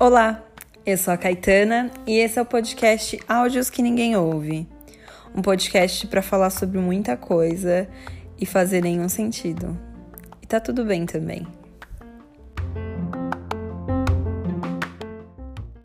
Olá, eu sou a Caetana e esse é o podcast Áudios que Ninguém Ouve. Um podcast para falar sobre muita coisa e fazer nenhum sentido. E tá tudo bem também.